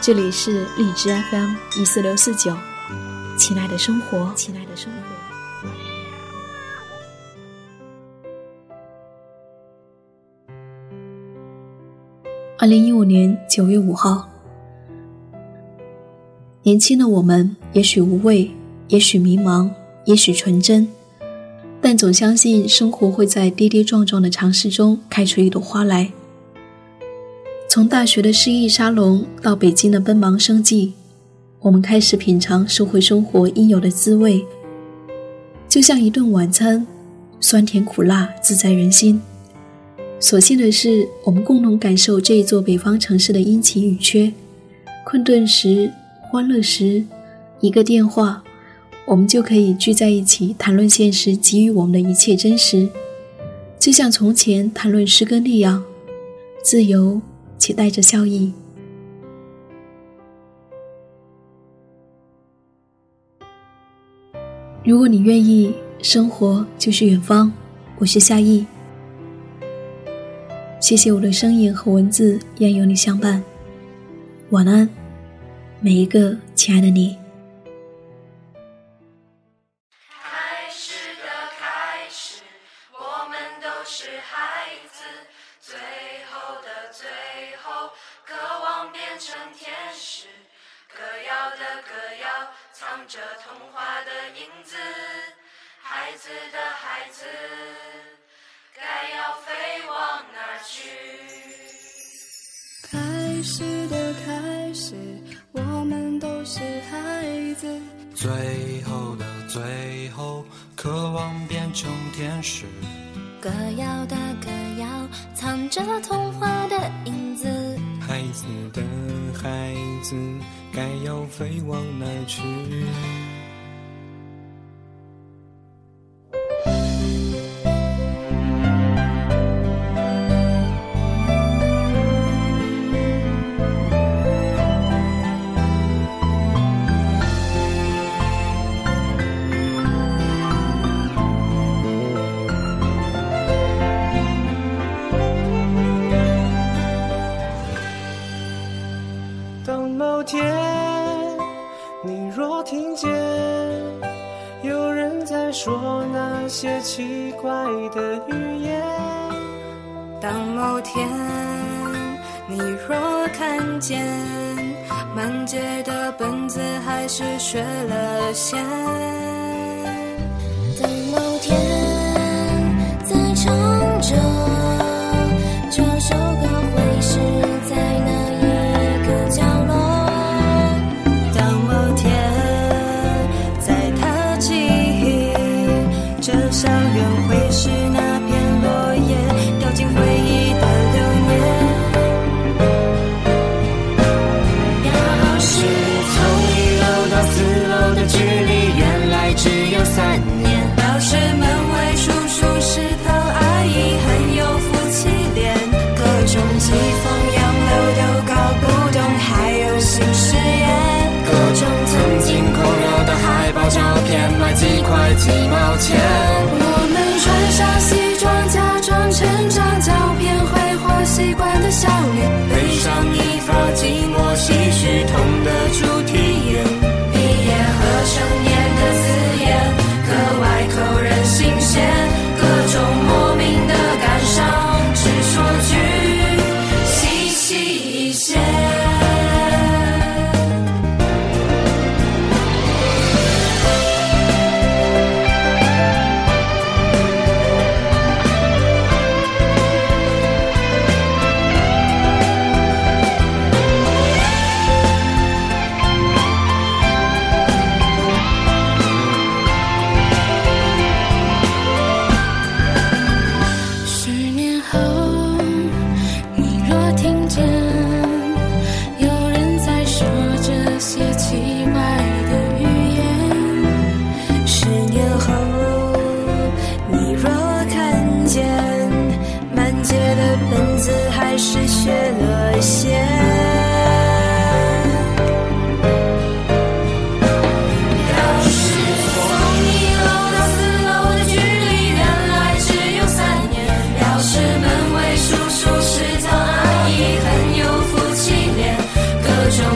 这里是荔枝 FM 一四六四九，亲爱的生活，亲爱的生活。二零一五年九月五号，年轻的我们，也许无畏，也许迷茫，也许纯真，但总相信生活会在跌跌撞撞的尝试中开出一朵花来。从大学的诗意沙龙到北京的奔忙生计，我们开始品尝社会生活应有的滋味。就像一顿晚餐，酸甜苦辣自在人心。所幸的是，我们共同感受这一座北方城市的阴晴雨缺。困顿时，欢乐时，一个电话，我们就可以聚在一起谈论现实给予我们的一切真实。就像从前谈论诗歌那样，自由。且带着笑意。如果你愿意，生活就是远方。我是夏意，谢谢我的声音和文字愿有你相伴。晚安，每一个亲爱的你。着童话的影子，孩子的孩子，该要飞往哪去？开始的开始，我们都是孩子。最后的最后，渴望变成天使。歌谣的歌谣，藏着童话的影子。的孩子。该要飞往哪去？我听见有人在说那些奇怪的语言。当某天你若看见满街的本子，还是学了先。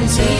Don't